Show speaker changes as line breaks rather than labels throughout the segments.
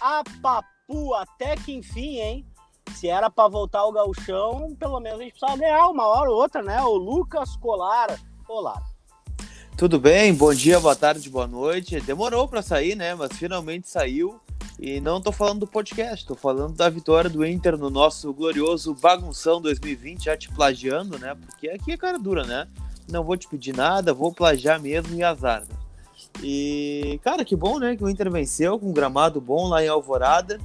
A papu, até que enfim, hein? Se era para voltar ao gauchão, pelo menos a gente precisava ganhar uma hora ou outra, né? O Lucas Colar. Olá.
Tudo bem? Bom dia, boa tarde, boa noite. Demorou para sair, né? Mas finalmente saiu. E não tô falando do podcast, tô falando da vitória do Inter no nosso glorioso Bagunção 2020, já te plagiando, né? Porque aqui é cara dura, né? Não vou te pedir nada, vou plagiar mesmo e azar. Né? E, cara, que bom, né? Que o Inter venceu com um gramado bom lá em Alvorada.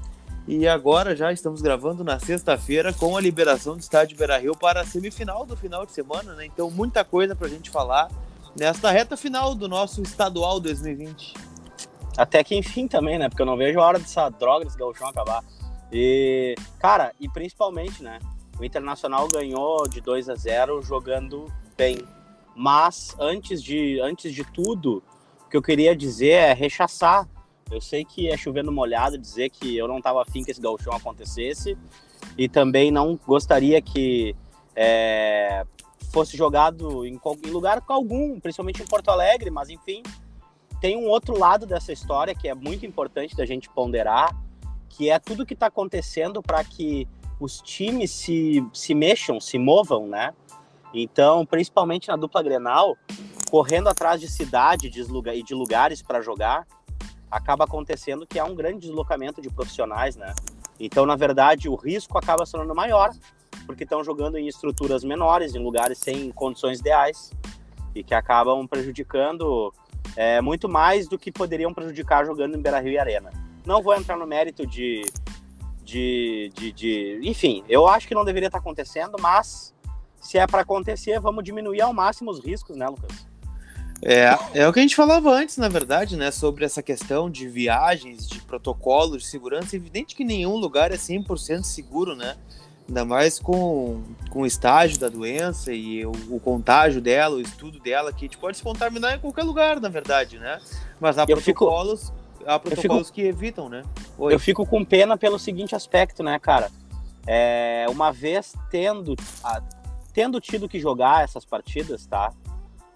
E agora já estamos gravando na sexta-feira com a liberação do estádio Beira Rio para a semifinal do final de semana, né? Então, muita coisa pra gente falar nesta reta final do nosso estadual 2020.
Até que enfim também, né? Porque eu não vejo a hora dessa droga desse gauchão acabar. E, cara, e principalmente, né? O Internacional ganhou de 2 a 0 jogando bem. Mas antes de, antes de tudo, o que eu queria dizer é rechaçar. Eu sei que é chovendo molhado dizer que eu não estava afim que esse gauchão acontecesse e também não gostaria que é, fosse jogado em, em lugar algum, principalmente em Porto Alegre, mas enfim, tem um outro lado dessa história que é muito importante da gente ponderar, que é tudo que está acontecendo para que os times se, se mexam, se movam, né? Então, principalmente na dupla Grenal, correndo atrás de cidade de lugar, e de lugares para jogar, acaba acontecendo que há um grande deslocamento de profissionais, né? Então, na verdade, o risco acaba sendo maior, porque estão jogando em estruturas menores, em lugares sem condições ideais, e que acabam prejudicando é, muito mais do que poderiam prejudicar jogando em Beira-Rio e Arena. Não vou entrar no mérito de, de, de, de, Enfim, eu acho que não deveria estar acontecendo, mas se é para acontecer, vamos diminuir ao máximo os riscos, né, Lucas?
É, é o que a gente falava antes, na verdade, né, sobre essa questão de viagens, de protocolos de segurança. É evidente que nenhum lugar é 100% seguro, né? ainda mais com, com o estágio da doença e o, o, contágio dela, o estudo dela, que a gente pode se contaminar em qualquer lugar, na verdade, né? Mas há eu protocolos, fico, há protocolos fico, que evitam, né?
Oi. Eu fico com pena pelo seguinte aspecto, né, cara? É, uma vez tendo, a, tendo tido que jogar essas partidas, tá?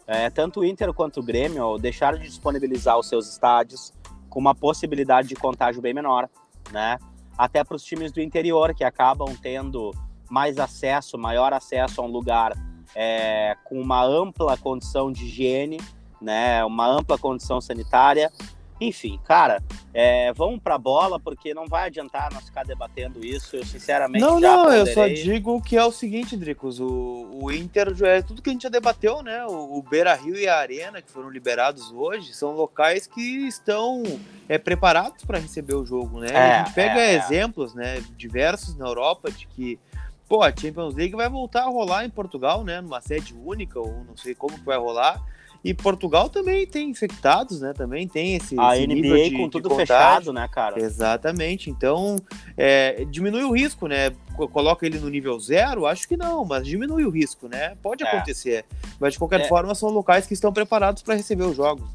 É, tanto o Inter quanto o Grêmio deixaram de disponibilizar os seus estádios com uma possibilidade de contágio bem menor, né? até para os times do interior que acabam tendo mais acesso, maior acesso a um lugar é, com uma ampla condição de higiene, né, uma ampla condição sanitária. Enfim, cara, é, vamos para a bola, porque não vai adiantar nós ficar debatendo isso. Eu, sinceramente,
não, não, ponderei. eu só digo que é o seguinte, Dricos: o, o Inter, é tudo que a gente já debateu, né? O, o Beira Rio e a Arena, que foram liberados hoje, são locais que estão é, preparados para receber o jogo, né? É, a gente pega é, é, exemplos, né, diversos na Europa de que. Pô, a Champions League vai voltar a rolar em Portugal, né? Numa sede única, ou não sei como que vai rolar e Portugal também tem infectados, né? Também tem esse.
A esse NBA de, com tudo fechado, né, cara?
Exatamente. Então, é, diminui o risco, né? Coloca ele no nível zero? Acho que não, mas diminui o risco, né? Pode é. acontecer. Mas de qualquer é. forma, são locais que estão preparados para receber os jogos.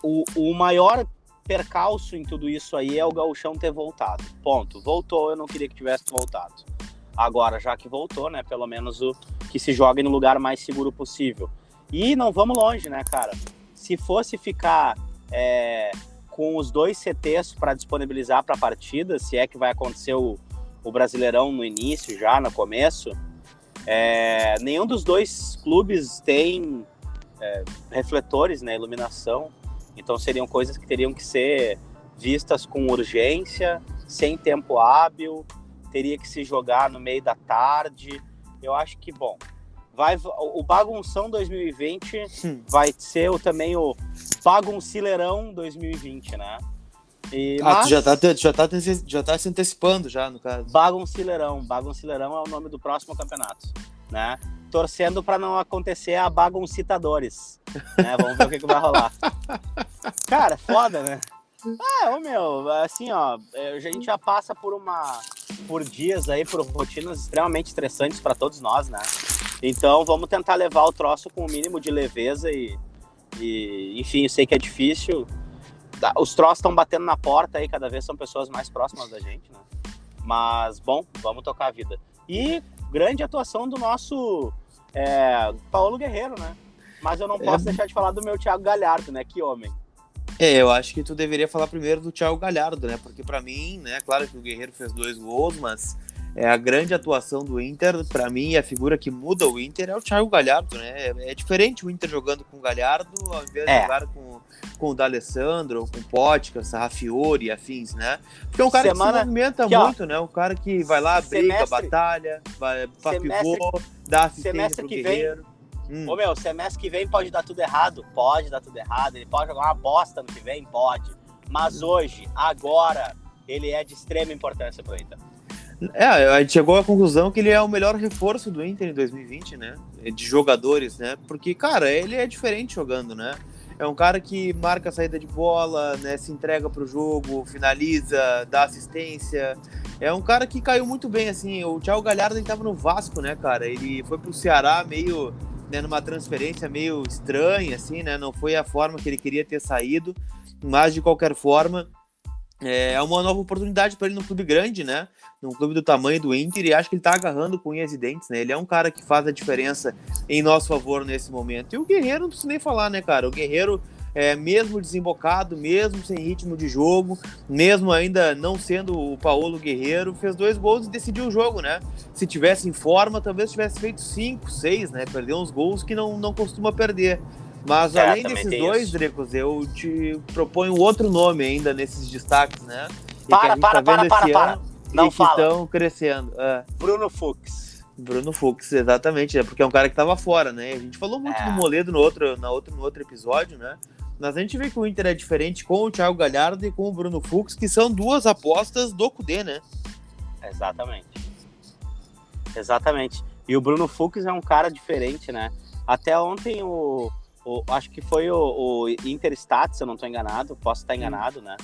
O, o maior percalço em tudo isso aí é o Gauchão ter voltado. Ponto. Voltou, eu não queria que tivesse voltado. Agora, já que voltou, né? Pelo menos o que se jogue no lugar mais seguro possível. E não vamos longe, né, cara? Se fosse ficar é, com os dois CTs para disponibilizar para a partida, se é que vai acontecer o, o Brasileirão no início, já no começo, é, nenhum dos dois clubes tem é, refletores, né, iluminação. Então seriam coisas que teriam que ser vistas com urgência, sem tempo hábil, teria que se jogar no meio da tarde. Eu acho que, bom, vai o Bagunção 2020 hum. vai ser o, também o Baguncileirão 2020, né?
E, ah, mas... tu já tá, já, tá, já tá se antecipando já, no caso.
Baguncileirão. Baguncileirão é o nome do próximo campeonato, né? Torcendo para não acontecer a Baguncitadores, né? Vamos ver o que, que vai rolar. Cara, foda, né? Ah, ô meu, assim, ó, é, a gente já passa por uma por dias aí, por rotinas extremamente estressantes para todos nós, né? Então vamos tentar levar o troço com o mínimo de leveza e, e enfim, eu sei que é difícil. Os troços estão batendo na porta aí, cada vez são pessoas mais próximas da gente, né? Mas, bom, vamos tocar a vida. E grande atuação do nosso é, Paulo Guerreiro, né? Mas eu não posso é... deixar de falar do meu Thiago Galhardo, né? Que homem.
É, eu acho que tu deveria falar primeiro do Thiago Galhardo, né? Porque para mim, né, claro que o Guerreiro fez dois gols, mas é a grande atuação do Inter, para mim, a figura que muda o Inter é o Thiago Galhardo, né? É, diferente o Inter jogando com o Galhardo ao invés de é. jogar com, com o D'Alessandro, com o Sarrafiori e afins, né? Porque é um cara Semana... que se movimenta que, muito, ó, né? Um cara que vai lá, briga, semestre... batalha, vai pra pivô, dá assistência semestre pro que Guerreiro. Vem
Hum. Ô meu, semestre que vem pode dar tudo errado? Pode dar tudo errado. Ele pode jogar uma bosta no que vem? Pode. Mas hoje, agora, ele é de extrema importância pro Inter.
É, a gente chegou à conclusão que ele é o melhor reforço do Inter em 2020, né? De jogadores, né? Porque, cara, ele é diferente jogando, né? É um cara que marca a saída de bola, né? Se entrega pro jogo, finaliza, dá assistência. É um cara que caiu muito bem, assim. O Thiago Galhardo, ele tava no Vasco, né, cara? Ele foi pro Ceará meio né, numa transferência meio estranha, assim, né? Não foi a forma que ele queria ter saído, mas de qualquer forma é uma nova oportunidade para ele no clube grande, né? Num clube do tamanho do Inter, e acho que ele tá agarrando com unhas e dentes, né? Ele é um cara que faz a diferença em nosso favor nesse momento. E o Guerreiro não precisa nem falar, né, cara? O Guerreiro é, mesmo desembocado, mesmo sem ritmo de jogo, mesmo ainda não sendo o Paulo Guerreiro, fez dois gols e decidiu o jogo, né? Se tivesse em forma, talvez tivesse feito cinco, seis, né? Perdeu uns gols que não, não costuma perder. Mas é, além desses dois, Drecos, eu te proponho outro nome ainda nesses destaques, né?
Para, para, tá para, para, para. Não fala.
estão crescendo. É.
Bruno Fux.
Bruno Fux, exatamente, é porque é um cara que estava fora, né? A gente falou muito é. do Moledo no outro, na outro, no outro episódio, né? Mas a gente vê que o Inter é diferente com o Thiago Galhardo e com o Bruno Fux, que são duas apostas do Cudê, né?
Exatamente. Exatamente. E o Bruno Fux é um cara diferente, né? Até ontem o, o acho que foi o, o Interstat, se eu não estou enganado, posso estar enganado, né?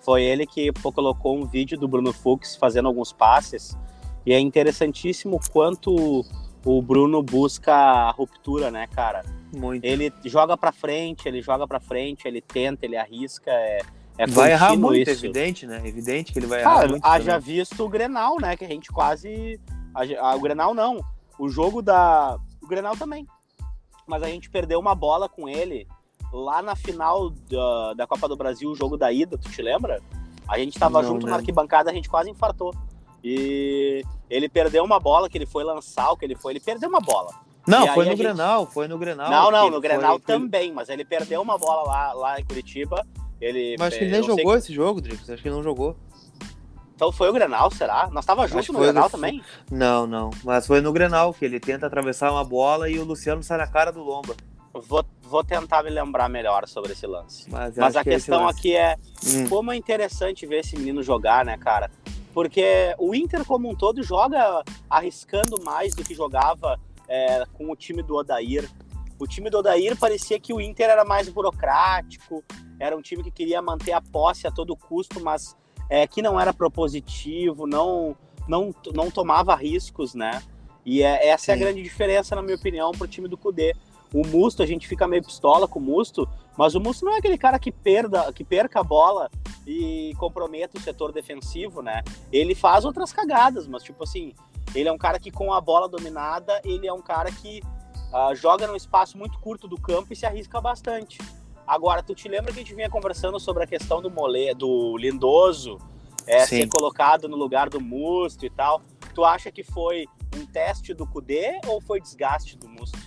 Foi ele que colocou um vídeo do Bruno Fux fazendo alguns passes. E é interessantíssimo quanto o Bruno busca a ruptura, né, cara? Muito. Ele joga para frente, ele joga para frente, ele tenta, ele arrisca, é, é
vai errar muito,
isso.
evidente, né? Evidente que ele vai errar muito.
Haja também. visto o Grenal, né? Que a gente quase. A, o Grenal não. O jogo da. O Grenal também. Mas a gente perdeu uma bola com ele lá na final da, da Copa do Brasil, o jogo da ida, tu te lembra? A gente tava não, junto na arquibancada, a gente quase infartou. E ele perdeu uma bola que ele foi lançar, o que ele foi, ele perdeu uma bola.
Não, foi no gente... Grenal, foi no Grenal.
Não, não, no Grenal foi... também, mas ele perdeu uma bola lá, lá em Curitiba. Ele,
mas acho que ele nem jogou que... esse jogo, Drix, acho que ele não jogou.
Então foi o Grenal, será? Nós tava junto no Grenal no... também?
Não, não, mas foi no Grenal que ele tenta atravessar uma bola e o Luciano sai na cara do Lomba.
Vou, vou tentar me lembrar melhor sobre esse lance. Mas, mas a que questão é aqui é hum. como é interessante ver esse menino jogar, né, cara? Porque o Inter como um todo joga arriscando mais do que jogava é, com o time do Odair. O time do Odair parecia que o Inter era mais burocrático, era um time que queria manter a posse a todo custo, mas é, que não era propositivo, não, não, não tomava riscos, né? E é, essa é a grande diferença, na minha opinião, para o time do Cudê. O Musto, a gente fica meio pistola com o Musto, mas o Musto não é aquele cara que, perda, que perca a bola e comprometa o setor defensivo, né? Ele faz outras cagadas, mas tipo assim, ele é um cara que, com a bola dominada, ele é um cara que uh, joga num espaço muito curto do campo e se arrisca bastante. Agora, tu te lembra que a gente vinha conversando sobre a questão do Mole, do Lindoso é, ser colocado no lugar do Musto e tal? Tu acha que foi um teste do Cudê ou foi desgaste do Musto?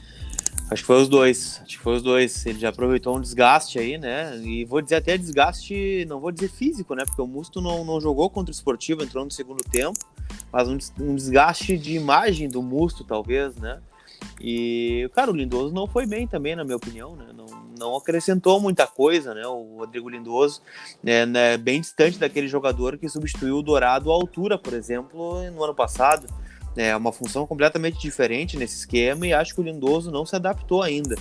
Acho que foi os dois. Acho que foi os dois. Ele já aproveitou um desgaste aí, né? E vou dizer até desgaste, não vou dizer físico, né? Porque o Musto não, não jogou contra o esportivo, entrou no segundo tempo. Mas um, um desgaste de imagem do Musto, talvez, né? E, cara, o Lindoso não foi bem também, na minha opinião, né? Não, não acrescentou muita coisa, né? O Rodrigo Lindoso, né, né, bem distante daquele jogador que substituiu o Dourado à altura, por exemplo, no ano passado. É uma função completamente diferente nesse esquema e acho que o Lindoso não se adaptou ainda.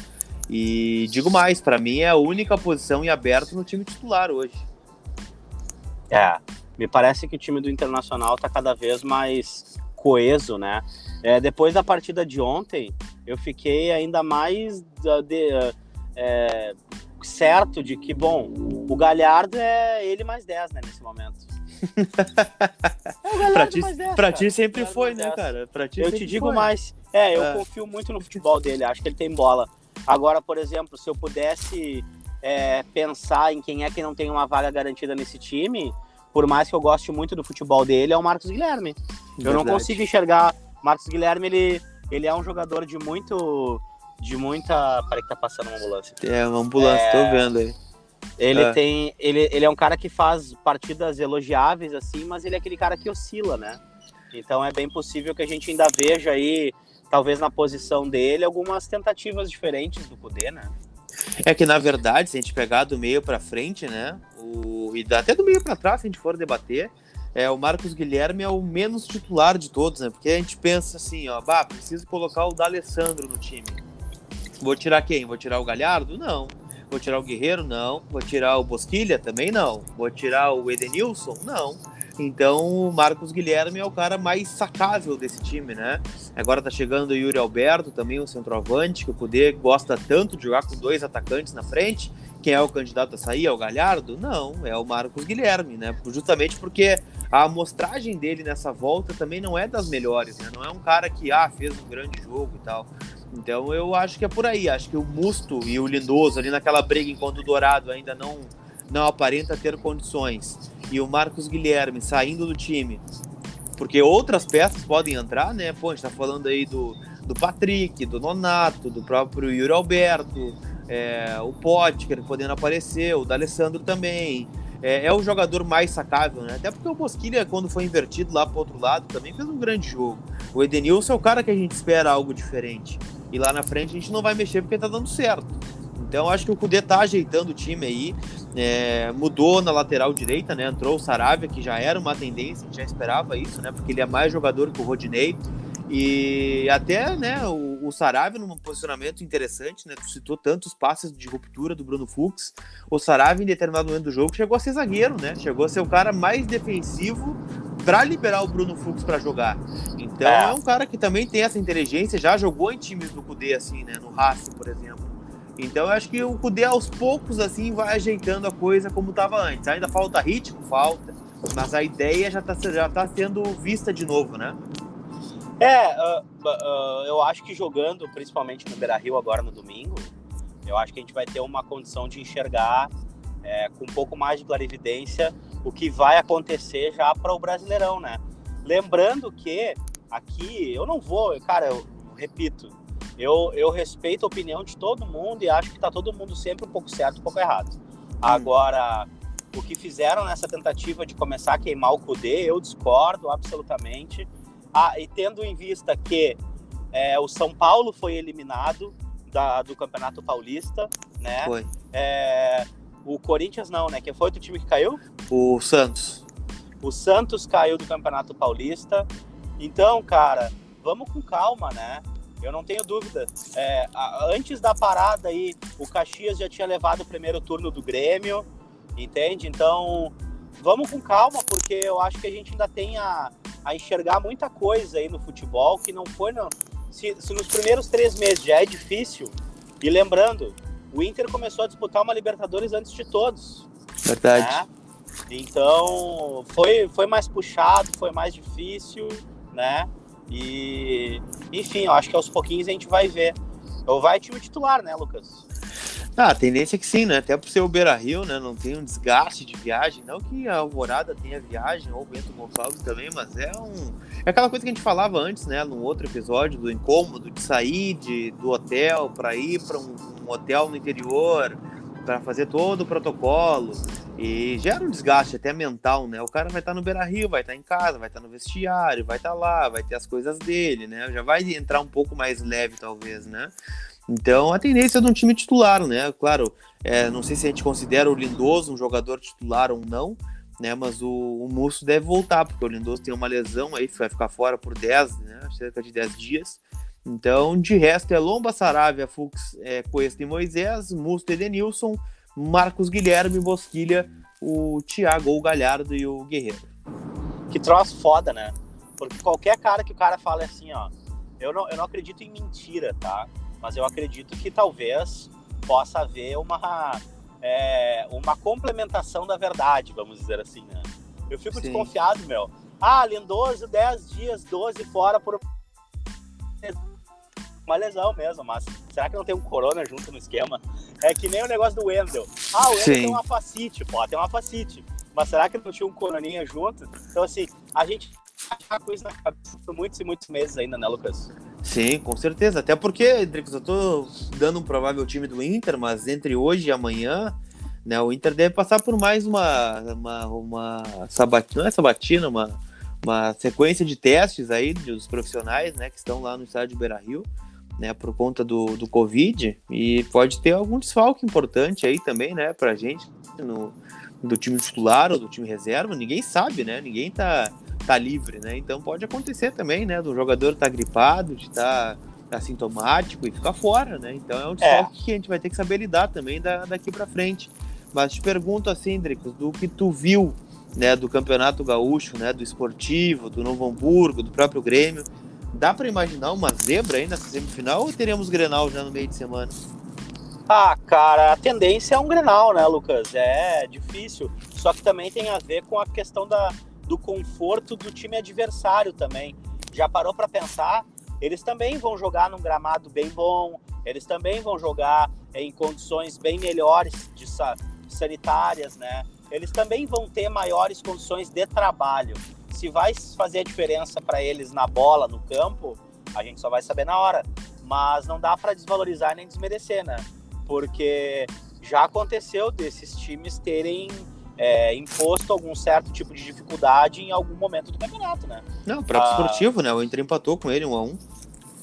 E digo mais, para mim é a única posição em aberto no time titular hoje.
É, me parece que o time do Internacional está cada vez mais coeso, né? É, depois da partida de ontem, eu fiquei ainda mais de, de, é, certo de que, bom, o Galhardo é ele mais 10, né, nesse momento.
É pra ti, 10, pra ti sempre foi, né, cara? Pra ti
eu te digo foi. mais. É, eu é. confio muito no futebol dele. Acho que ele tem bola. Agora, por exemplo, se eu pudesse é, pensar em quem é que não tem uma vaga garantida nesse time, por mais que eu goste muito do futebol dele, é o Marcos Guilherme. Verdade. Eu não consigo enxergar. Marcos Guilherme, ele, ele é um jogador de muito. De muita. Peraí que tá passando uma ambulância.
É, uma ambulância, é... tô vendo aí.
Ele é. tem. Ele, ele é um cara que faz partidas elogiáveis, assim, mas ele é aquele cara que oscila, né? Então é bem possível que a gente ainda veja aí, talvez na posição dele, algumas tentativas diferentes do Kudê, né?
É que na verdade, se a gente pegar do meio para frente, né? O, e até do meio para trás, se a gente for debater, é, o Marcos Guilherme é o menos titular de todos, né? Porque a gente pensa assim, ó, bah, preciso colocar o D'Alessandro no time. Vou tirar quem? Vou tirar o Galhardo? Não. Vou tirar o Guerreiro? Não. Vou tirar o Bosquilha? Também não. Vou tirar o Edenilson? Não. Então, o Marcos Guilherme é o cara mais sacável desse time, né? Agora tá chegando o Yuri Alberto, também um centroavante, que o Cudê gosta tanto de jogar com dois atacantes na frente. Quem é o candidato a sair? É o Galhardo? Não, é o Marcos Guilherme, né? Justamente porque a amostragem dele nessa volta também não é das melhores, né? Não é um cara que, ah, fez um grande jogo e tal. Então eu acho que é por aí. Acho que o Musto e o Lindoso ali naquela briga enquanto o Dourado ainda não, não aparenta ter condições. E o Marcos Guilherme saindo do time. Porque outras peças podem entrar, né? Pô, a gente tá falando aí do, do Patrick, do Nonato, do próprio Yuri Alberto, é, o Potker podendo aparecer, o D'Alessandro também. É, é, o jogador mais sacável, né? Até porque o Bosquilha, quando foi invertido lá pro outro lado, também fez um grande jogo. O Edenilson é o cara que a gente espera algo diferente. E lá na frente a gente não vai mexer porque tá dando certo. Então acho que o Cudê tá ajeitando o time aí. É, mudou na lateral direita, né? Entrou o Saravia, que já era uma tendência, a gente já esperava isso, né? Porque ele é mais jogador que o Rodinei. E até, né, o, o num posicionamento interessante, né? Tu citou tantos passes de ruptura do Bruno Fux. O Saravia, em determinado momento do jogo, chegou a ser zagueiro, né? Chegou a ser o cara mais defensivo para liberar o Bruno Fux para jogar. Então é. é. um cara que também tem essa inteligência, já jogou em times do Cudê, assim, né? No Racing, por exemplo. Então eu acho que o Cudê aos poucos, assim, vai ajeitando a coisa como estava antes. Ainda falta ritmo, falta. Mas a ideia já está já tá sendo vista de novo, né?
É, uh, uh, eu acho que jogando, principalmente no Beira Rio agora no domingo, eu acho que a gente vai ter uma condição de enxergar é, com um pouco mais de clarividência o que vai acontecer já para o Brasileirão, né? Lembrando que aqui eu não vou, cara, eu repito, eu, eu respeito a opinião de todo mundo e acho que tá todo mundo sempre um pouco certo, um pouco errado. Hum. Agora, o que fizeram nessa tentativa de começar a queimar o Cudê, eu discordo absolutamente. Ah, e tendo em vista que é, o São Paulo foi eliminado da, do Campeonato Paulista, né?
Foi.
É, o Corinthians não, né? Quem foi o time que caiu?
O Santos.
O Santos caiu do Campeonato Paulista. Então, cara, vamos com calma, né? Eu não tenho dúvida. É, antes da parada aí, o Caxias já tinha levado o primeiro turno do Grêmio, entende? Então, vamos com calma, porque eu acho que a gente ainda tem a, a enxergar muita coisa aí no futebol que não foi. Não. Se, se nos primeiros três meses já é difícil, e lembrando, o Inter começou a disputar uma Libertadores antes de todos.
Verdade. Né?
Então, foi, foi mais puxado, foi mais difícil, né? E, enfim, eu acho que aos pouquinhos a gente vai ver. Ou vai time titular, né, Lucas?
Ah, a tendência é que sim, né? Até por ser o Beira Rio, né? Não tem um desgaste de viagem. Não que a Alvorada tenha viagem, ou o Bento Gonçalves também, mas é um. É aquela coisa que a gente falava antes, né? Num outro episódio, do incômodo de sair de, do hotel para ir para um, um hotel no interior, para fazer todo o protocolo. E gera um desgaste até mental, né? O cara vai estar tá no Beira Rio, vai estar tá em casa, vai estar tá no vestiário, vai estar lá, vai ter as coisas dele, né? Já vai entrar um pouco mais leve, talvez, né? Então, a tendência é de um time titular, né? Claro, é, não sei se a gente considera o Lindoso um jogador titular ou não, né? Mas o, o Musso deve voltar, porque o Lindoso tem uma lesão aí, vai ficar fora por 10, né? Cerca de 10 dias. Então, de resto, é Lomba, Saravia, Fux, é, Cuesta e Moisés, Musto, Edenilson, Marcos Guilherme, Bosquilha, o Thiago, o Galhardo e o Guerreiro.
Que troço foda, né? Porque qualquer cara que o cara fala assim, ó, eu não, eu não acredito em mentira, tá? Mas eu acredito que talvez possa haver uma, é, uma complementação da verdade, vamos dizer assim, né? Eu fico Sim. desconfiado, meu. Ah, Lindoso, 10 dias, 12 fora por. uma lesão mesmo, mas será que não tem um corona junto no esquema? É que nem o negócio do Wendel. Ah, o Wendel tem uma facite, pô, tem uma facite. Mas será que não tinha um coroninha junto? Então, assim, a gente tá com isso na cabeça por muitos e muitos meses ainda, né, Lucas?
Sim, com certeza. Até porque, Dricos, eu tô dando um provável time do Inter, mas entre hoje e amanhã, né, o Inter deve passar por mais uma, uma, uma sabatina, não é sabatina, uma, uma sequência de testes aí dos profissionais, né, que estão lá no estádio Beira-Rio, né, por conta do, do Covid, e pode ter algum desfalque importante aí também, né, pra gente, no, do time titular ou do time reserva, ninguém sabe, né, ninguém tá tá livre, né? Então pode acontecer também, né? Do jogador estar tá gripado, de estar tá, assintomático e ficar fora, né? Então é um desfalque é. que a gente vai ter que saber lidar também da, daqui para frente. Mas te pergunto assim, Dricos, do que tu viu, né, do Campeonato Gaúcho, né, do Esportivo, do Novo Hamburgo, do próprio Grêmio, dá para imaginar uma zebra aí nessa semifinal ou teremos Grenal já no meio de semana?
Ah, cara, a tendência é um Grenal, né, Lucas? É difícil. Só que também tem a ver com a questão da, do conforto do time adversário também. Já parou para pensar? Eles também vão jogar num gramado bem bom, eles também vão jogar em condições bem melhores de sanitárias, né? Eles também vão ter maiores condições de trabalho. Se vai fazer a diferença para eles na bola, no campo, a gente só vai saber na hora. Mas não dá para desvalorizar nem desmerecer, né? Porque já aconteceu desses times terem é, imposto algum certo tipo de dificuldade em algum momento do campeonato, né?
Não, o próprio ah, esportivo, né? O Inter empatou com ele um a um.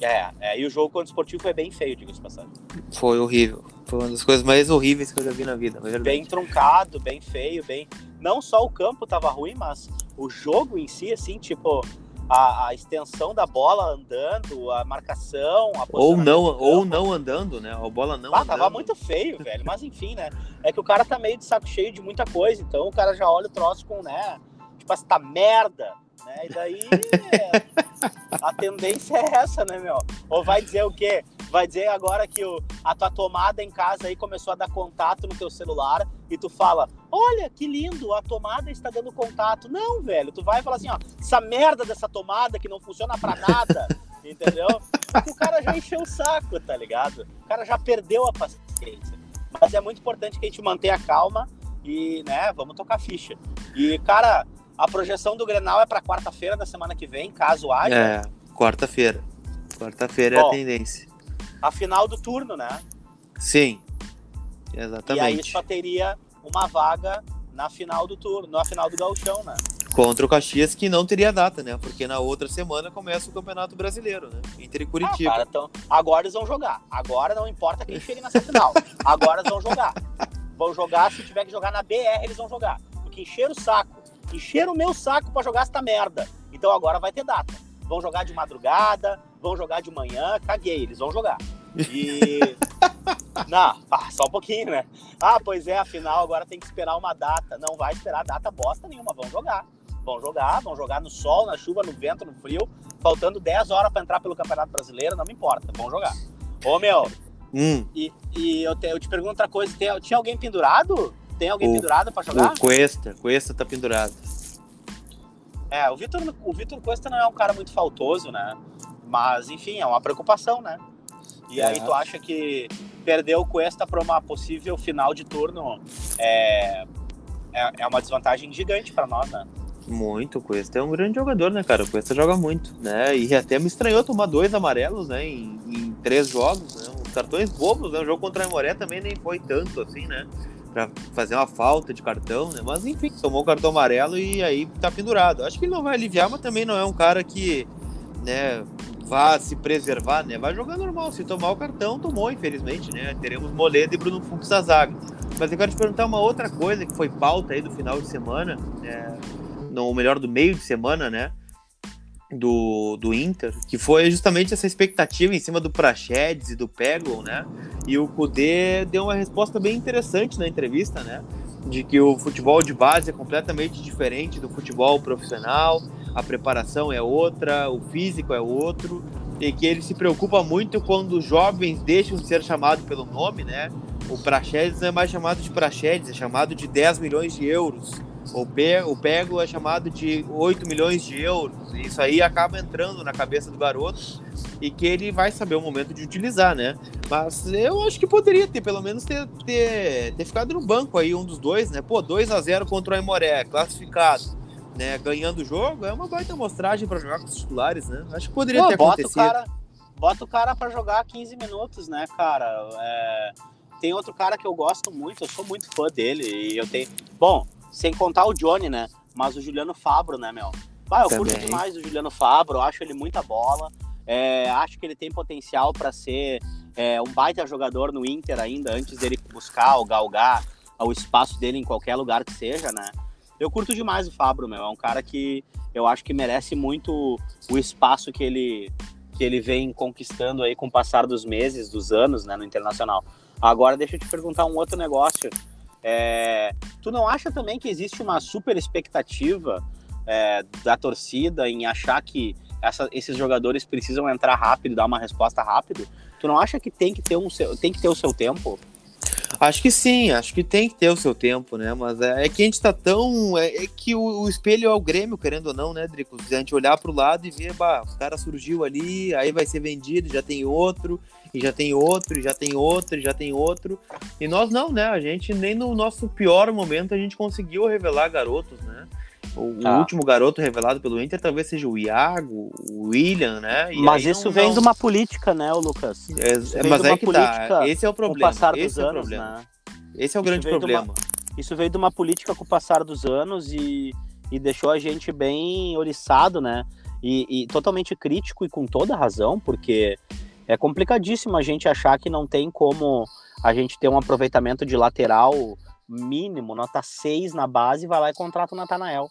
É, é, e o jogo contra o esportivo foi bem feio, diga-se passagem.
Foi horrível. Foi uma das coisas mais horríveis que eu já vi na vida,
é Bem truncado, bem feio, bem. Não só o campo tava ruim, mas o jogo em si, assim, tipo, a, a, extensão da bola andando, a marcação, a
ou não ou não andando, né? A bola não
ah,
andando.
tava muito feio, velho. Mas enfim, né? É que o cara tá meio de saco cheio de muita coisa, então o cara já olha o troço com, né? Tipo, essa merda, né? E daí a tendência é essa, né, meu? Ou vai dizer o quê? Vai dizer agora que o, a tua tomada em casa aí começou a dar contato no teu celular e tu fala, olha que lindo, a tomada está dando contato. Não, velho, tu vai falar assim, ó, essa merda dessa tomada que não funciona para nada, entendeu? O cara já encheu o saco, tá ligado? O cara já perdeu a paciência. Mas é muito importante que a gente mantenha a calma e, né, vamos tocar ficha. E, cara, a projeção do Grenal é para quarta-feira da semana que vem, caso haja.
É, quarta-feira. Quarta-feira é a tendência
a final do turno, né?
Sim, exatamente.
E aí só teria uma vaga na final do turno, na final do gauchão, né?
Contra o Caxias, que não teria data, né? Porque na outra semana começa o Campeonato Brasileiro, né? Inter e Curitiba. Ah, cara,
então, agora eles vão jogar. Agora não importa quem chegue nessa final. Agora eles vão jogar. Vão jogar, se tiver que jogar na BR, eles vão jogar. Porque encheram o saco. Encheram o meu saco para jogar essa merda. Então agora vai ter data. Vão jogar de madrugada, vão jogar de manhã, caguei, eles vão jogar. E. Não, ah, só um pouquinho, né? Ah, pois é, afinal, agora tem que esperar uma data. Não vai esperar data bosta nenhuma, vão jogar. Vão jogar, vão jogar no sol, na chuva, no vento, no frio, faltando 10 horas para entrar pelo Campeonato Brasileiro, não me importa, vão jogar. Ô, meu,
hum.
e, e eu, te, eu te pergunto outra coisa: tem, tinha alguém pendurado? Tem alguém o, pendurado para jogar?
O Cuesta, Cuesta tá pendurado.
É, o Vitor, o Vitor Cuesta não é um cara muito faltoso, né? Mas, enfim, é uma preocupação, né? E aí tu acha que perder o Cuesta para uma possível final de turno é, é, é uma desvantagem gigante para nós, né?
Muito, o Cuesta é um grande jogador, né, cara? O Cuesta joga muito, né? E até me estranhou tomar dois amarelos, né, em, em três jogos, né? Os cartões bobos, né? O jogo contra a Moré também nem foi tanto assim, né? Pra fazer uma falta de cartão, né? Mas enfim, tomou o cartão amarelo e aí tá pendurado. Acho que ele não vai aliviar, mas também não é um cara que, né, vá se preservar, né? Vai jogar normal. Se tomar o cartão, tomou, infelizmente, né? Teremos Moledo e Bruno Fux a zaga. Mas eu quero te perguntar uma outra coisa que foi pauta aí do final de semana, né? no melhor do meio de semana, né? Do, do Inter, que foi justamente essa expectativa em cima do Prachedes e do Peglo, né? E o Kudê deu uma resposta bem interessante na entrevista, né? De que o futebol de base é completamente diferente do futebol profissional, a preparação é outra, o físico é outro, e que ele se preocupa muito quando os jovens deixam de ser chamados pelo nome, né? O Praxedes não é mais chamado de Praxedes, é chamado de 10 milhões de euros, O pego, o pego é chamado de 8 milhões de euros. Isso aí acaba entrando na cabeça do garoto e que ele vai saber o momento de utilizar, né? Mas eu acho que poderia ter, pelo menos, ter, ter, ter ficado no banco aí, um dos dois, né? Pô, 2 a 0 contra o Aimoré, classificado, né? Ganhando o jogo, é uma baita amostragem para jogar com os titulares, né? Acho que poderia Pô, ter
bota
acontecido.
O cara, bota o cara para jogar 15 minutos, né, cara? É... Tem outro cara que eu gosto muito, eu sou muito fã dele e eu tenho... Bom, sem contar o Johnny, né? Mas o Juliano Fabro, né, meu? Ah, eu Também. curto demais o Juliano Fabro, eu acho ele muita bola. É, acho que ele tem potencial para ser é, um baita jogador no Inter ainda, antes dele buscar ou galgar o espaço dele em qualquer lugar que seja, né? Eu curto demais o Fabro, meu. É um cara que eu acho que merece muito o espaço que ele, que ele vem conquistando aí com o passar dos meses, dos anos, né, no Internacional. Agora, deixa eu te perguntar um outro negócio. É, tu não acha também que existe uma super expectativa é, da torcida em achar que essa, esses jogadores precisam entrar rápido, dar uma resposta rápido, tu não acha que tem que ter, um, tem que ter o seu tempo?
Acho que sim, acho que tem que ter o seu tempo, né? Mas é, é que a gente tá tão. É, é que o, o, espelho é o Grêmio, querendo ou não, né, Drico? A gente olhar pro lado e ver, bah, o cara surgiu ali, aí vai ser vendido, já tem outro, e já tem outro, e já tem outro, e já tem outro. E nós não, né? A gente nem no nosso pior momento a gente conseguiu revelar garotos, né? O, ah. último garoto revelado pelo Inter talvez seja o Iago, o William, né?
E mas isso não, vem não... de uma política, né, Lucas?
É, é mas é que tá. Esse é o problema. Com o passar Esse dos é anos. Né? Esse é o isso grande problema.
Uma... Isso veio de uma política com o passar dos anos e, e deixou a gente bem oriçado, né? E, e totalmente crítico e com toda razão, porque é complicadíssimo a gente achar que não tem como a gente ter um aproveitamento de lateral mínimo, nota 6 na base, vai lá e contrata o Natanael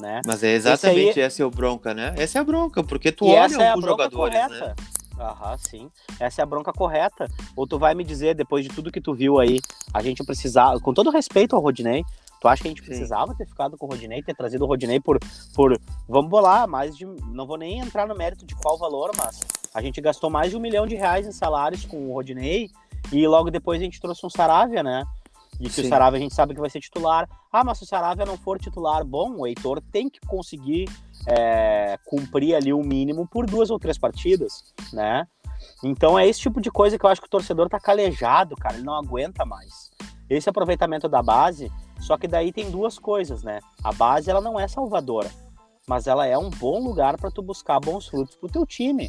né?
Mas é exatamente essa é o bronca, né? Essa é a bronca, porque tu e olha essa é os jogadores, né? correta. né?
Aham, sim. Essa é a bronca correta. Ou tu vai me dizer, depois de tudo que tu viu aí, a gente precisava, com todo respeito ao Rodinei, tu acha que a gente precisava sim. ter ficado com o Rodinei, ter trazido o Rodinei por, por vamos bolar, mais de, não vou nem entrar no mérito de qual valor, mas a gente gastou mais de um milhão de reais em salários com o Rodinei e logo depois a gente trouxe um Saravia, né? E que Sim. o Saravia a gente sabe que vai ser titular. Ah, mas se o Saravia não for titular, bom, o Heitor tem que conseguir é, cumprir ali o mínimo por duas ou três partidas, né? Então é esse tipo de coisa que eu acho que o torcedor tá calejado, cara, ele não aguenta mais. Esse aproveitamento da base, só que daí tem duas coisas, né? A base ela não é salvadora, mas ela é um bom lugar para tu buscar bons frutos pro teu time,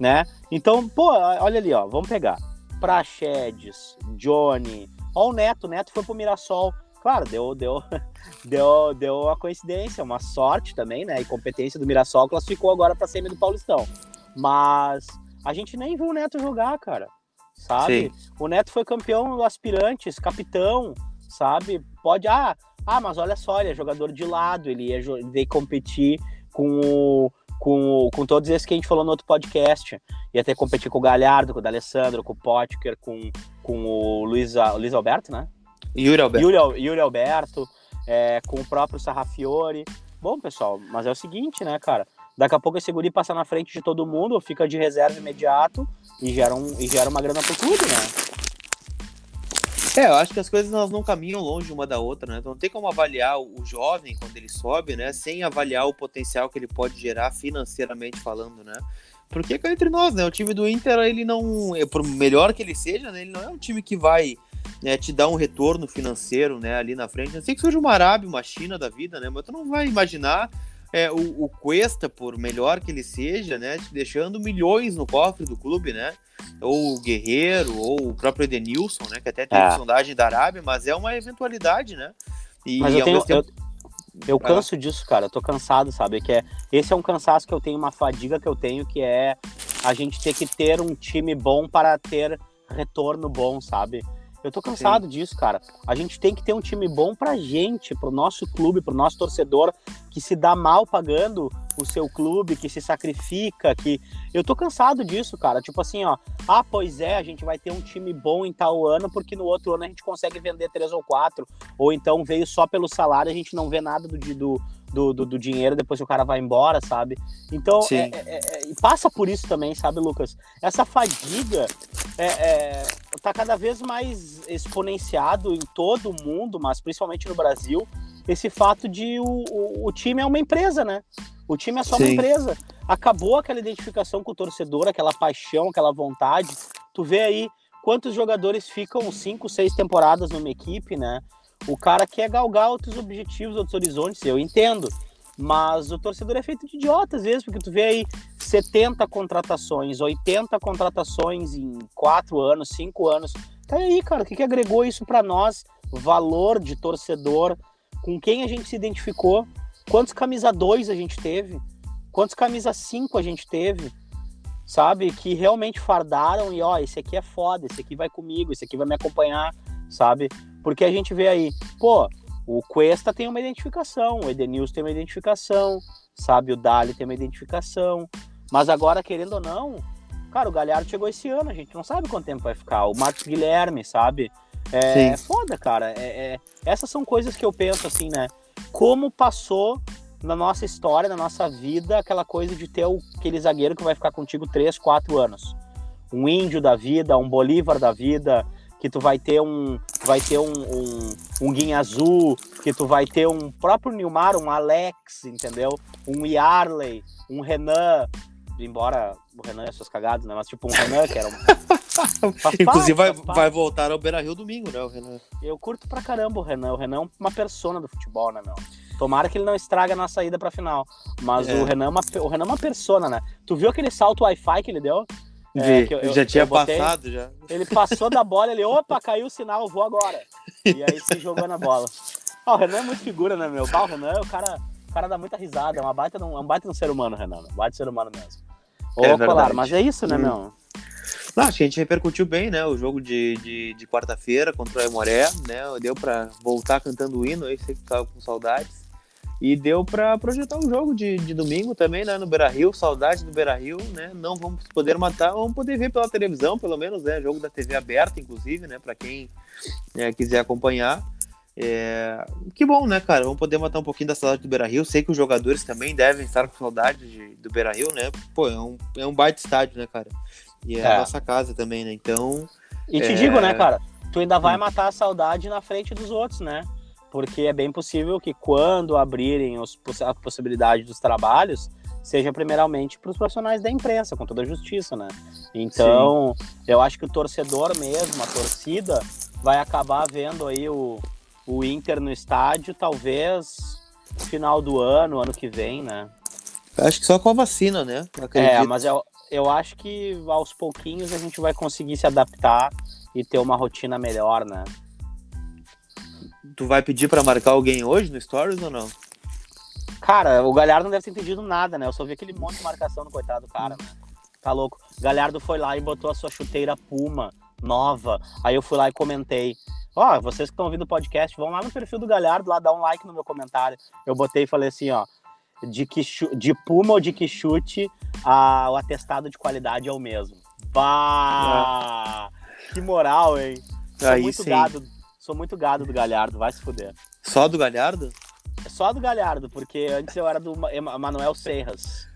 né? Então, pô, olha ali, ó, vamos pegar Praxedes, Johnny, Ó o Neto, o Neto foi pro Mirassol. Claro, deu, deu, deu, deu uma coincidência, uma sorte também, né? E competência do Mirassol classificou agora pra semi do Paulistão. Mas a gente nem viu o Neto jogar, cara. Sabe? Sim. O Neto foi campeão aspirantes, capitão, sabe? Pode. Ah, ah, mas olha só, ele é jogador de lado, ele ia, ele ia competir com o, com, com todos esses que a gente falou no outro podcast. Ia ter que competir com o Galhardo, com o D'Alessandro, com o Potker, com, com o Luiz, Luiz Alberto, né?
Yuri Alberto.
Yuri, Yuri Alberto, é, com o próprio Sarrafiore. Bom, pessoal, mas é o seguinte, né, cara? Daqui a pouco esse guri passa na frente de todo mundo, fica de reserva imediato e gera, um, e gera uma grana pro clube, né?
É, eu acho que as coisas elas não caminham longe uma da outra, né? Então não tem como avaliar o jovem quando ele sobe, né? Sem avaliar o potencial que ele pode gerar financeiramente falando, né? Porque cá entre nós, né? O time do Inter, ele não. É, por melhor que ele seja, né? Ele não é um time que vai né, te dar um retorno financeiro, né? Ali na frente. Não sei que seja uma Arábia, uma China da vida, né? Mas tu não vai imaginar é, o, o Cuesta, por melhor que ele seja, né? Deixando milhões no cofre do clube, né? Ou o Guerreiro, ou o próprio Edenilson, né? Que até tem é. sondagem da Arábia, mas é uma eventualidade, né?
E, mas eu tenho, tempo... eu eu canso disso, cara. Eu tô cansado, sabe? Que é, esse é um cansaço que eu tenho, uma fadiga que eu tenho, que é a gente ter que ter um time bom para ter retorno bom, sabe? Eu tô cansado Sim. disso, cara. A gente tem que ter um time bom pra gente, pro nosso clube, pro nosso torcedor que se dá mal pagando o seu clube, que se sacrifica, que eu tô cansado disso, cara. Tipo assim, ó, ah, pois é, a gente vai ter um time bom em tal ano porque no outro ano a gente consegue vender três ou quatro, ou então veio só pelo salário, a gente não vê nada do, do, do, do, do dinheiro depois que o cara vai embora, sabe? Então, é, é, é, passa por isso também, sabe, Lucas? Essa fadiga é, é, tá cada vez mais exponenciado em todo o mundo, mas principalmente no Brasil, esse fato de o, o, o time é uma empresa, né? O time é só uma
Sim.
empresa. Acabou aquela identificação com o torcedor, aquela paixão, aquela vontade. Tu vê aí quantos jogadores ficam cinco, seis temporadas numa equipe, né? O cara quer galgar outros objetivos, outros horizontes, eu entendo. Mas o torcedor é feito de idiota às vezes, porque tu vê aí 70 contratações, 80 contratações em 4 anos, 5 anos. Tá aí, cara, o que, que agregou isso para nós? Valor de torcedor, com quem a gente se identificou, quantos camisa 2 a gente teve, quantos camisa 5 a gente teve, sabe? Que realmente fardaram e ó, esse aqui é foda, esse aqui vai comigo, esse aqui vai me acompanhar, sabe? Porque a gente vê aí, pô, o Cuesta tem uma identificação, o Edenilson tem uma identificação, sabe? O Dali tem uma identificação. Mas agora, querendo ou não, cara, o Galhardo chegou esse ano, a gente não sabe quanto tempo vai ficar. O Marcos Guilherme, sabe? É,
Sim.
é foda, cara. É, é- essas são coisas que eu penso assim, né? Como passou na nossa história, na nossa vida, aquela coisa de ter o- aquele zagueiro que vai ficar contigo 3, 4 anos. Um índio da vida, um Bolívar da vida, que tu vai ter um vai ter um, um, um Guinha Azul, que tu vai ter um próprio Nilmar, um Alex, entendeu? Um Yarley, um Renan, embora o Renan é suas cagadas, né? Mas tipo um Renan que era um... Faz
Inclusive, vai, vai voltar ao Beira Rio domingo, né, o Renan?
eu curto pra caramba o Renan. O Renan é uma persona do futebol, né, meu? Tomara que ele não estraga na saída pra final. Mas
É.
o, Renan é uma, o Renan é uma persona, né? Tu viu aquele salto Wi-Fi que ele deu? É, eu-
já tinha
botei-
passado, já.
Ele passou da bola, ele, opa, caiu o sinal, vou agora. E aí se jogou na bola. Ah, o Renan é muito figura, né, meu? Ah, o Renan, o cara, o cara dá muita risada, é, uma baita, um- é um baita um ser humano, Renan. Um baita de ser humano mesmo. Ô,
É
Colar, mas é isso, né,
Hum.
meu?
Não, acho que a gente repercutiu bem, né? O jogo de, de, de quarta-feira contra o Aimoré, né? Deu pra voltar cantando o hino aí, sei que tava com saudades. E deu pra projetar o jogo de, de domingo também, né? No Beira Rio, saudade do Beira Rio, né? Não vamos poder matar, vamos poder ver pela televisão, pelo menos, né? Jogo da TV aberta, inclusive, né? Pra quem né, quiser acompanhar. É, Que bom, né, cara? Vamos poder matar um pouquinho da saudade do Beira Rio. Sei que os jogadores também devem estar com saudade de- do Beira Rio, né? Pô, é um, é um baita estádio, né, cara? E é,
É.
a nossa casa também, né? Então,
E te
É.
digo, né, cara, tu ainda vai
Hum.
matar a saudade na frente dos outros, né? Porque é bem possível que quando abrirem os, a possibilidade dos trabalhos, seja primeiramente para os profissionais da imprensa, com toda a justiça, né? Então, eu acho que o torcedor mesmo, a torcida, vai acabar vendo aí o, o Inter no estádio, talvez final do ano, ano que vem, né?
acho que só com a vacina, né?
É, mas eu, eu acho que aos pouquinhos a gente vai conseguir se adaptar e ter uma rotina melhor, né?
Tu vai pedir pra marcar alguém hoje no Stories ou não?
Cara, o Galhardo não deve ter entendido nada, né? Eu só vi aquele monte de marcação no coitado do cara, né? Tá louco. Galhardo foi lá e botou a sua chuteira Puma nova. Aí eu fui lá e comentei. Ó, vocês que estão ouvindo o podcast, vão lá no perfil do Galhardo, lá dar um like no meu comentário. Eu botei e falei assim, ó. De, que de Puma ou de que chute, a- o atestado de qualidade é o mesmo. Bah! Que moral, hein?
Aí
muito
sim.
gado. Sou muito gado do Galhardo, vai se fuder.
Só do Galhardo?
É só do Galhardo, porque antes eu era do Manuel Serras.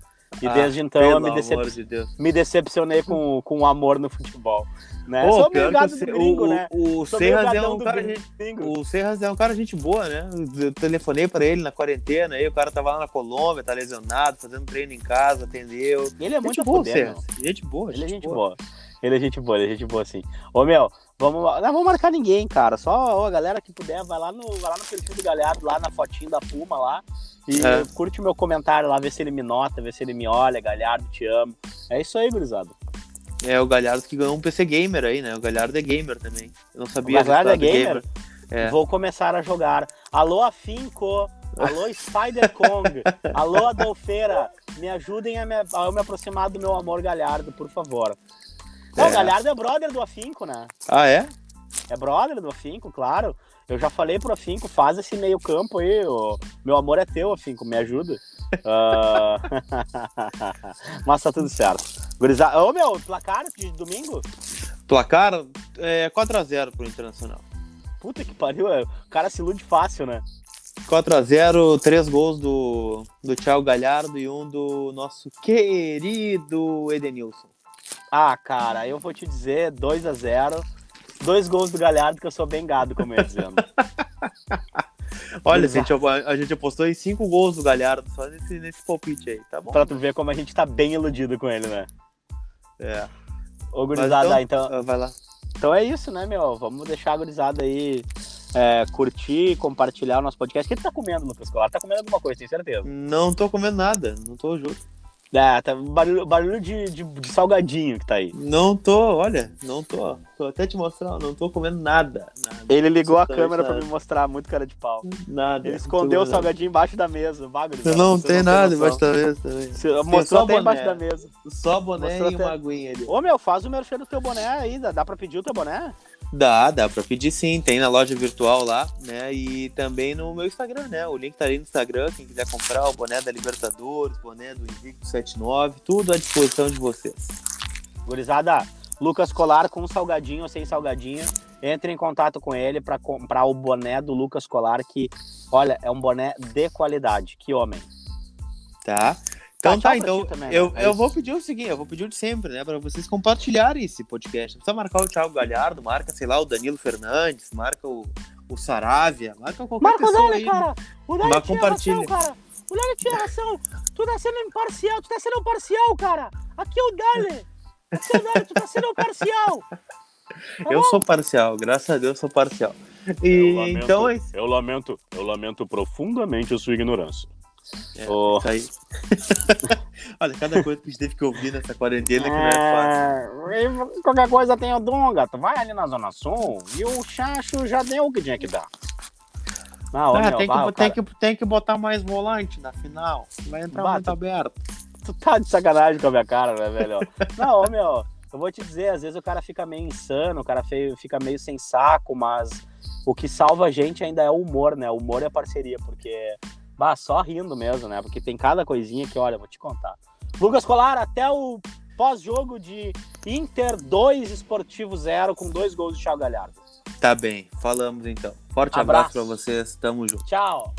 E
Ah,
desde então eu me, decep-
de
me decepcionei com, com o amor no futebol. Né?
Pô,
Sou meio gado
o
do gringo,
o,
né?
O, o
Sou meio
Serras é um cara.
gringo.
O Serras é um cara gente boa, né? Eu telefonei pra ele na quarentena, aí o cara tava lá na Colômbia, tá lesionado, fazendo treino em casa, atendeu.
Ele é muito
gente boa,
poder,
Serras. Gente boa,
Ele é gente boa. Ele é gente boa, ele é gente boa, sim. Ô, meu, vamos. Não vamos marcar ninguém, cara. Só ó, a galera que puder, vai lá no, vai lá no perfil do Galhardo, lá na fotinho da Puma lá. E
É.
curte o meu comentário lá, vê se ele me nota, vê se ele me olha. Galhardo, te amo. É isso aí, gurizada.
É o Galhardo que ganhou um PC Gamer aí, né? O Galhardo é gamer também. Eu não
O
sabia.
Galhardo é
lado
gamer?
É.
Vou começar a jogar. Alô, Afinco. Alô, Spider Kong. Alô, Adolfeira. Me ajudem a me, a me aproximar do meu amor Galhardo, por favor.
É.
O Galhardo é brother do Afinco, né?
Ah, é?
É brother do Afinco, claro. Eu já falei pro Afinco, faz esse meio campo aí. ô. Meu amor é teu, Afinco, me ajuda. Ah, Mas tá tudo certo. Gurizada- Ô, meu, placar de domingo?
Placar é 4x0 pro Internacional.
Puta que pariu, é, o cara se ilude fácil, né?
4x0, três gols do, do Thiago Galhardo e um do nosso querido Edenilson.
Ah, cara, eu vou te dizer 2 a 0 Dois gols do Galhardo, que eu sou bem gado, como eu ia dizendo.
Olha, a gente, a gente apostou em cinco gols do Galhardo, só nesse, nesse palpite aí, tá bom?
Pra tu ver como a gente tá bem iludido com ele, né?
É.
Ô, gurizada,
então,
então,
Vai lá.
então é isso, né, meu? Vamos deixar a gurizada aí é, curtir, compartilhar o nosso podcast. O que tu tá comendo, Lucas Colar? Tá comendo alguma coisa, tenho certeza.
Não tô comendo nada, não tô junto.
É, tá barulho, barulho de, de, de salgadinho que tá aí.
Não tô, olha, não tô. Tô até te mostrar, não tô comendo nada. nada.
Ele ligou a câmera pra
nada.
me mostrar, muito cara de pau.
Nada.
Ele escondeu o salgadinho embaixo da mesa. Bagulho,
nada. Não, tem nada embaixo da mesa também.
Mostrou
só
até embaixo
boné.
da mesa.
Só boné
Mostrou
e
até-
uma aguinha ali.
Ô, meu, faz o merchan do teu boné aí. Dá, dá pra pedir o teu boné?
Dá, dá pra pedir sim. Tem na loja virtual lá, né? E também no meu Instagram, né? O link tá ali no Instagram. Quem quiser comprar o boné da Libertadores, boné do Invicto 79, tudo à disposição de vocês.
Gurizada, Lucas Colar com salgadinho ou sem salgadinho. Entre em contato com ele pra comprar o boné do Lucas Colar, que, olha, é um boné de qualidade. Que homem.
Tá? Então
tchau
tá,
pra
então
também,
eu,
né? É
eu
isso.
vou pedir o seguinte, eu vou pedir o de sempre, né? Pra vocês compartilharem esse podcast. Não precisa marcar o Thiago Galhardo, marca, sei lá, o Danilo Fernandes, marca o, o Saravia, marca qualquer
Marca o
pessoa
Dali,
aí.
cara. O Dali
Mas
tinha
compartilha.
razão, cara. O Dali tinha razão. Tu tá sendo imparcial. Tu tá sendo parcial, cara. Aqui é o Dali. Aqui é o Dali. Tu tá sendo parcial.
Eu sou parcial, graças a Deus sou parcial. E então é isso.
Eu lamento, eu lamento profundamente a sua ignorância.
É,
Ô.
isso aí. Olha, cada coisa que a gente teve que ouvir nessa quarentena que não é fácil.
É, e qualquer coisa tem o Dunga. Tu vai ali na Zona Sul e o Chacho já deu o que tinha que dar. Não,
Ah,
meu,
tem,
vai,
que, tem,
cara-
que, tem que botar mais volante na final. Vai entrar
Bata.
muito aberto.
Tu tá de sacanagem com a minha cara, né, velho? Não, meu, eu vou te dizer, às vezes o cara fica meio insano, o cara feio, fica meio sem saco, mas o que salva a gente ainda é o humor, né? O humor e a parceria, porque, bah, só rindo mesmo, né? Porque tem cada coisinha que, olha, vou te contar. Lucas Colar, até o pós-jogo de Inter 2 Esportivo 0 com dois gols de Thiago Galhardo.
Tá bem, falamos então. Forte
Abraço.
abraço pra vocês, tamo junto.
Tchau!